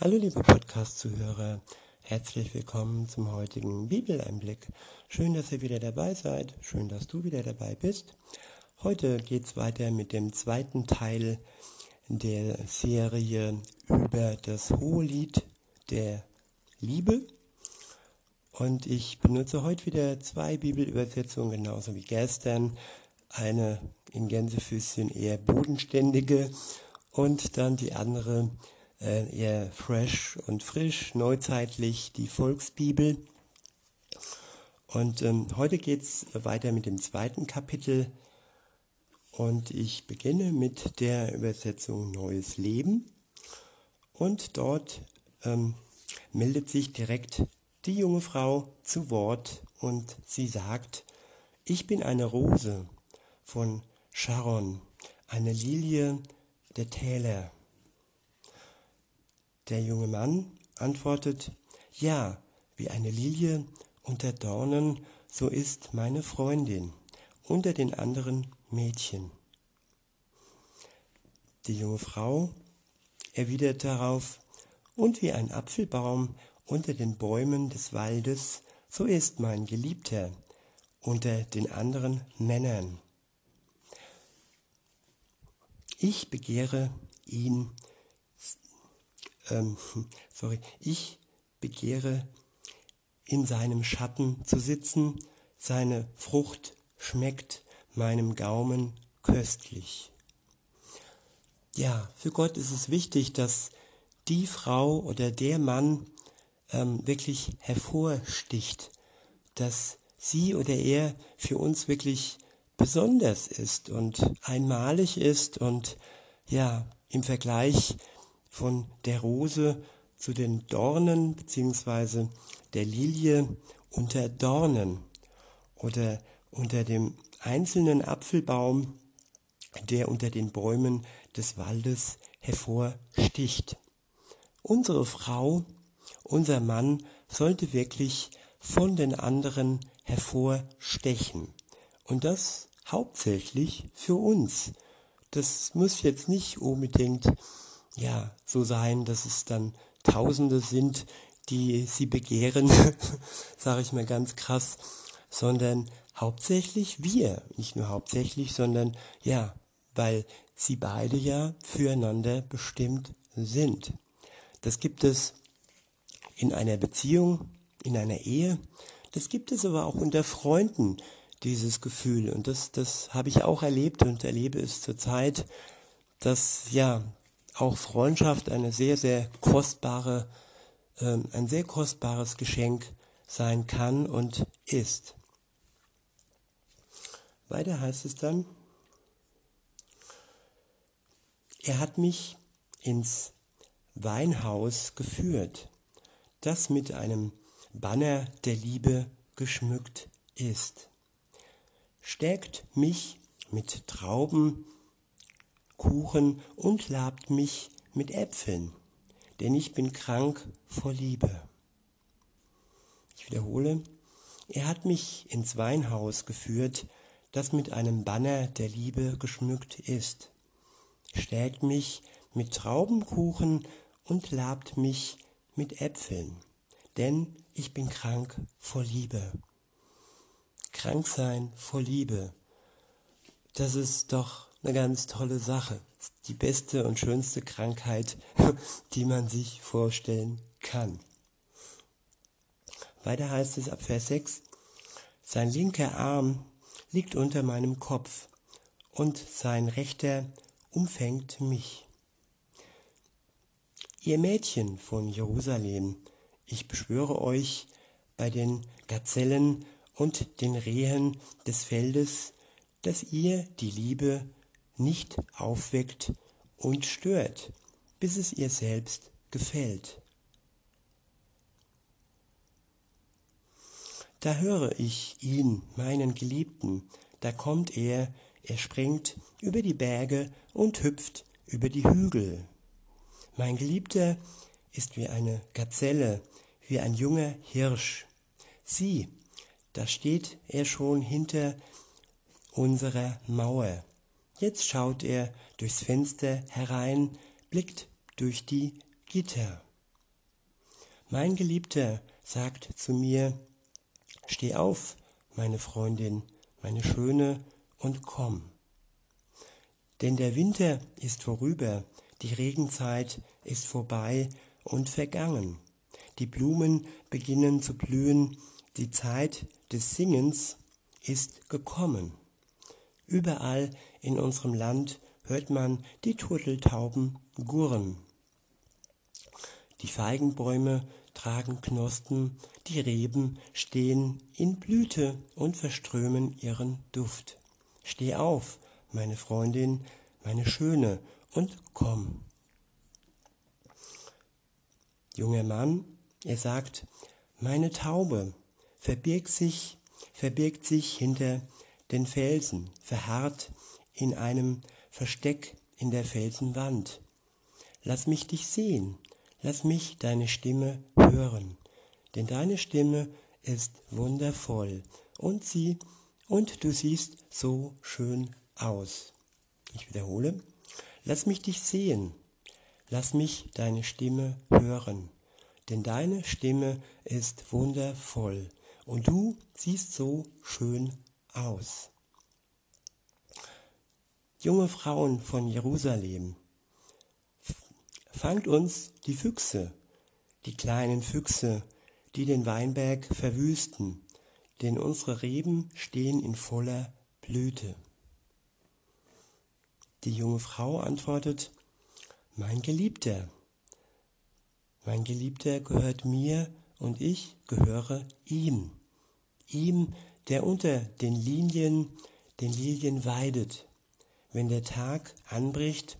Hallo liebe Podcast-Zuhörer, herzlich willkommen zum heutigen Bibeleinblick. Schön, dass ihr wieder dabei seid, schön, dass du wieder dabei bist. Heute geht es weiter mit dem zweiten Teil der Serie über das Hohelied der Liebe. Und ich benutze heute wieder zwei Bibelübersetzungen, genauso wie gestern. Eine in Gänsefüßchen eher bodenständige und dann die andere äh, fresh und frisch, neuzeitlich die Volksbibel. Und ähm, heute geht es weiter mit dem zweiten Kapitel und ich beginne mit der Übersetzung Neues Leben. Und dort ähm, meldet sich direkt die junge Frau zu Wort und sie sagt, ich bin eine Rose von Sharon, eine Lilie der Täler. Der junge Mann antwortet, ja, wie eine Lilie unter Dornen, so ist meine Freundin unter den anderen Mädchen. Die junge Frau erwidert darauf, und wie ein Apfelbaum unter den Bäumen des Waldes, so ist mein Geliebter unter den anderen Männern. Ich begehre ihn ähm, sorry, ich begehre in seinem Schatten zu sitzen, seine Frucht schmeckt meinem Gaumen köstlich. Ja, für Gott ist es wichtig, dass die Frau oder der Mann ähm, wirklich hervorsticht, dass sie oder er für uns wirklich besonders ist und einmalig ist und ja, im Vergleich von der Rose zu den Dornen beziehungsweise der Lilie unter Dornen oder unter dem einzelnen Apfelbaum, der unter den Bäumen des Waldes hervorsticht. Unsere Frau, unser Mann sollte wirklich von den anderen hervorstechen. Und das hauptsächlich für uns. Das muss jetzt nicht unbedingt ja, so sein, dass es dann Tausende sind, die sie begehren, sage ich mal ganz krass, sondern hauptsächlich wir, nicht nur hauptsächlich, sondern ja, weil sie beide ja füreinander bestimmt sind. Das gibt es in einer Beziehung, in einer Ehe, das gibt es aber auch unter Freunden, dieses Gefühl. Und das, das habe ich auch erlebt und erlebe es zurzeit, dass ja auch Freundschaft eine sehr, sehr kostbare, äh, ein sehr kostbares Geschenk sein kann und ist. Weiter heißt es dann, er hat mich ins Weinhaus geführt, das mit einem Banner der Liebe geschmückt ist. Stärkt mich mit Trauben Kuchen und labt mich mit Äpfeln, denn ich bin krank vor Liebe. Ich wiederhole, er hat mich ins Weinhaus geführt, das mit einem Banner der Liebe geschmückt ist, stärkt mich mit Traubenkuchen und labt mich mit Äpfeln, denn ich bin krank vor Liebe. Krank sein vor Liebe, das ist doch eine ganz tolle Sache. Die beste und schönste Krankheit, die man sich vorstellen kann. Weiter heißt es ab Vers 6, sein linker Arm liegt unter meinem Kopf und sein rechter umfängt mich. Ihr Mädchen von Jerusalem, ich beschwöre euch bei den Gazellen und den Rehen des Feldes, dass ihr die Liebe nicht aufweckt und stört, bis es ihr selbst gefällt. Da höre ich ihn, meinen Geliebten, da kommt er, er springt über die Berge und hüpft über die Hügel. Mein Geliebter ist wie eine Gazelle, wie ein junger Hirsch. Sieh, da steht er schon hinter unserer Mauer. Jetzt schaut er durchs Fenster herein, blickt durch die Gitter. Mein Geliebter sagt zu mir, steh auf, meine Freundin, meine Schöne, und komm. Denn der Winter ist vorüber, die Regenzeit ist vorbei und vergangen. Die Blumen beginnen zu blühen, die Zeit des Singens ist gekommen. Überall in unserem Land hört man die Turteltauben gurren. Die Feigenbäume tragen Knospen, die Reben stehen in Blüte und verströmen ihren Duft. Steh auf, meine Freundin, meine Schöne, und komm. Junger Mann, er sagt, meine Taube verbirgt sich, verbirgt sich hinter den Felsen, verharrt in einem Versteck in der Felsenwand. Lass mich dich sehen, lass mich deine Stimme hören, denn deine Stimme ist wundervoll und sie und du siehst so schön aus. Ich wiederhole, lass mich dich sehen, lass mich deine Stimme hören, denn deine Stimme ist wundervoll und du siehst so schön aus. Junge Frauen von Jerusalem, fangt uns die Füchse, die kleinen Füchse, die den Weinberg verwüsten, denn unsere Reben stehen in voller Blüte. Die junge Frau antwortet, mein Geliebter, mein Geliebter gehört mir und ich gehöre ihm, ihm, der unter den Linien, den Lilien weidet. Wenn der Tag anbricht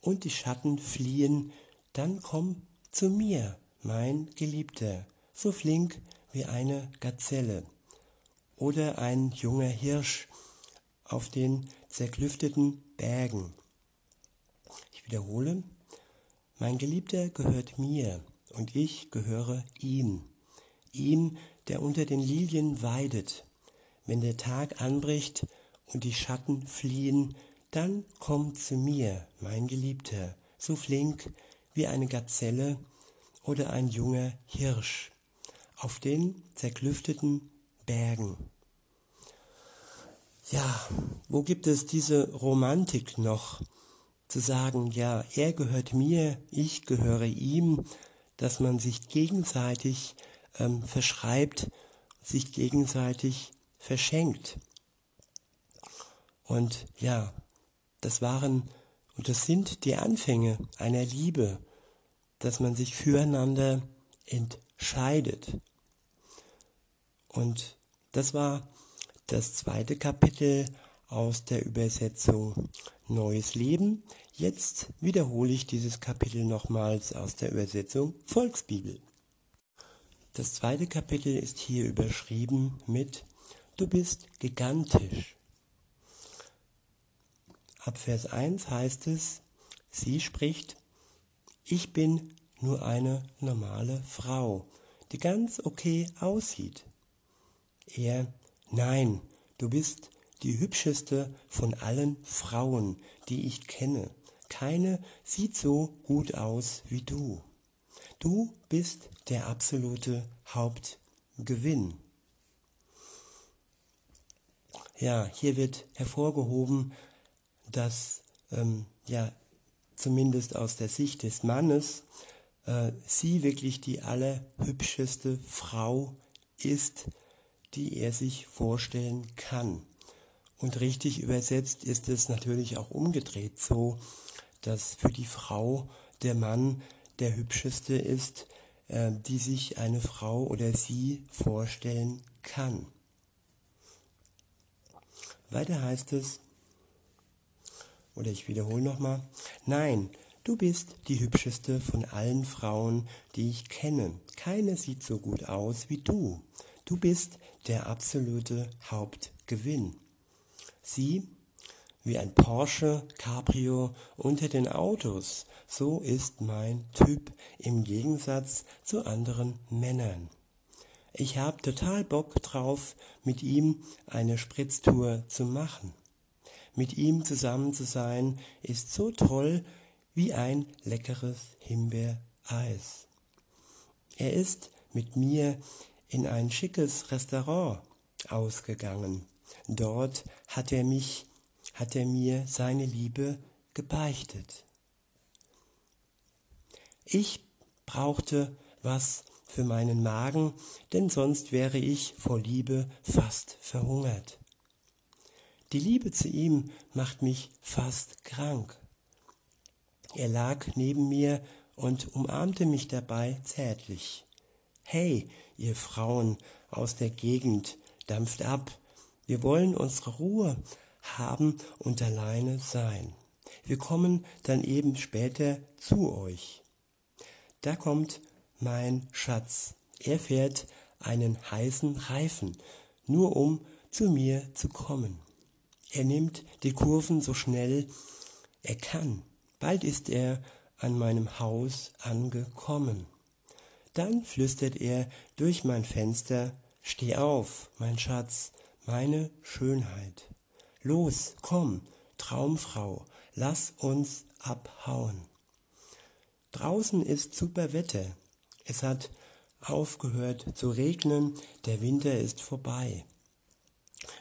und die Schatten fliehen, dann komm zu mir, mein Geliebter, so flink wie eine Gazelle oder ein junger Hirsch auf den zerklüfteten Bergen. Ich wiederhole, mein Geliebter gehört mir und ich gehöre ihm, ihm, der unter den Lilien weidet. Wenn der Tag anbricht und die Schatten fliehen, dann komm zu mir, mein Geliebter, so flink wie eine Gazelle oder ein junger Hirsch auf den zerklüfteten Bergen. Ja, wo gibt es diese Romantik noch? Zu sagen, ja, er gehört mir, ich gehöre ihm, dass man sich gegenseitig ähm, verschreibt, sich gegenseitig verschenkt. Und ja, das waren und das sind die Anfänge einer Liebe, dass man sich füreinander entscheidet. Und das war das zweite Kapitel aus der Übersetzung Neues Leben. Jetzt wiederhole ich dieses Kapitel nochmals aus der Übersetzung Volksbibel. Das zweite Kapitel ist hier überschrieben mit Du bist gigantisch. Ab Vers 1 heißt es, sie spricht, ich bin nur eine normale Frau, die ganz okay aussieht. Er, nein, du bist die hübscheste von allen Frauen, die ich kenne. Keine sieht so gut aus wie du. Du bist der absolute Hauptgewinn. Ja, hier wird hervorgehoben, dass ähm, ja zumindest aus der Sicht des Mannes äh, sie wirklich die allerhübscheste Frau ist, die er sich vorstellen kann. Und richtig übersetzt ist es natürlich auch umgedreht so, dass für die Frau der Mann der hübscheste ist, äh, die sich eine Frau oder sie vorstellen kann. Weiter heißt es, oder ich wiederhole nochmal, nein, du bist die hübscheste von allen Frauen, die ich kenne. Keine sieht so gut aus wie du. Du bist der absolute Hauptgewinn. Sie, wie ein Porsche Cabrio unter den Autos, so ist mein Typ im Gegensatz zu anderen Männern. Ich habe total Bock drauf, mit ihm eine Spritztour zu machen. Mit ihm zusammen zu sein, ist so toll wie ein leckeres Himbeereis. Er ist mit mir in ein schickes Restaurant ausgegangen. Dort hat er mich, hat er mir seine Liebe gebeichtet. Ich brauchte was für meinen Magen, denn sonst wäre ich vor Liebe fast verhungert. Die Liebe zu ihm macht mich fast krank. Er lag neben mir und umarmte mich dabei zärtlich. Hey, ihr Frauen aus der Gegend, dampft ab. Wir wollen unsere Ruhe haben und alleine sein. Wir kommen dann eben später zu euch. Da kommt mein Schatz. Er fährt einen heißen Reifen, nur um zu mir zu kommen. Er nimmt die Kurven so schnell er kann. Bald ist er an meinem Haus angekommen. Dann flüstert er durch mein Fenster, Steh auf, mein Schatz, meine Schönheit. Los, komm, Traumfrau, lass uns abhauen. Draußen ist super Wetter. Es hat aufgehört zu regnen, der Winter ist vorbei.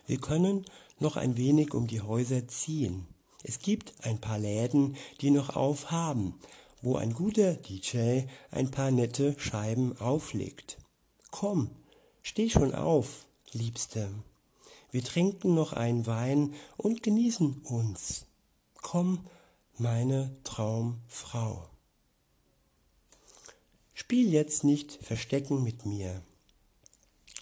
Wir können noch ein wenig um die Häuser ziehen. Es gibt ein paar Läden, die noch aufhaben, wo ein guter DJ ein paar nette Scheiben auflegt. Komm, steh schon auf, Liebste. Wir trinken noch einen Wein und genießen uns. Komm, meine Traumfrau. Spiel jetzt nicht Verstecken mit mir.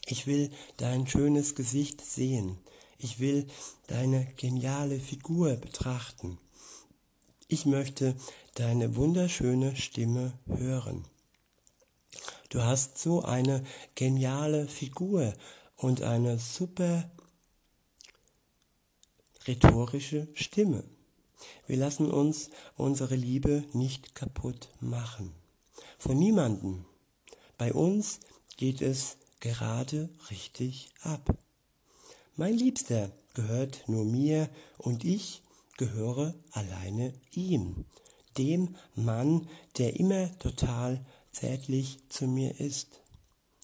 Ich will dein schönes Gesicht sehen. Ich will deine geniale Figur betrachten. Ich möchte deine wunderschöne Stimme hören. Du hast so eine geniale Figur und eine super rhetorische Stimme. Wir lassen uns unsere Liebe nicht kaputt machen. Von niemanden. Bei uns geht es gerade richtig ab. Mein Liebster gehört nur mir und ich gehöre alleine ihm, dem Mann, der immer total zärtlich zu mir ist.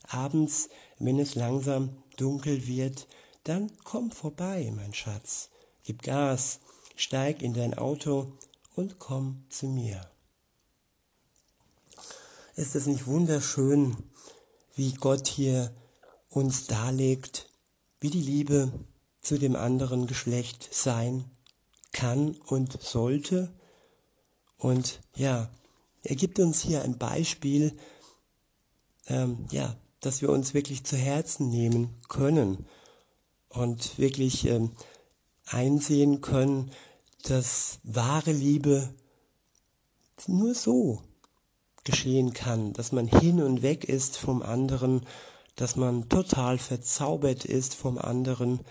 Abends, wenn es langsam dunkel wird, dann komm vorbei, mein Schatz, gib Gas, steig in dein Auto und komm zu mir. Ist es nicht wunderschön, wie Gott hier uns darlegt, wie die Liebe zu dem anderen Geschlecht sein kann und sollte. Und ja, er gibt uns hier ein Beispiel, ähm, ja, dass wir uns wirklich zu Herzen nehmen können und wirklich ähm, einsehen können, dass wahre Liebe nur so geschehen kann, dass man hin und weg ist vom anderen dass man total verzaubert ist vom anderen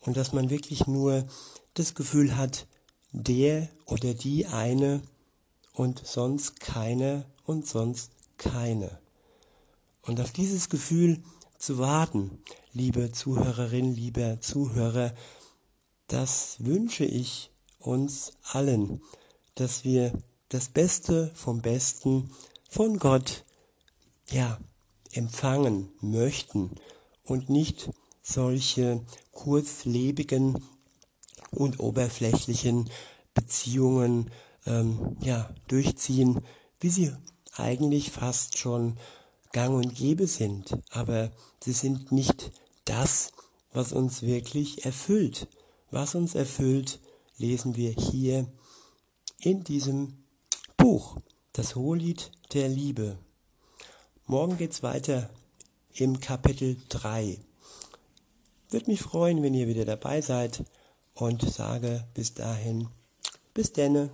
und dass man wirklich nur das Gefühl hat, der oder die eine und sonst keine und sonst keine. Und auf dieses Gefühl zu warten, liebe Zuhörerin, lieber Zuhörer, das wünsche ich uns allen, dass wir das Beste vom Besten von Gott, ja, empfangen möchten und nicht solche kurzlebigen und oberflächlichen Beziehungen ähm, ja, durchziehen, wie sie eigentlich fast schon gang und gäbe sind. Aber sie sind nicht das, was uns wirklich erfüllt. Was uns erfüllt, lesen wir hier in diesem Buch, das Hohelied der Liebe. Morgen geht's weiter im Kapitel 3. Würde mich freuen, wenn ihr wieder dabei seid und sage bis dahin, bis denne.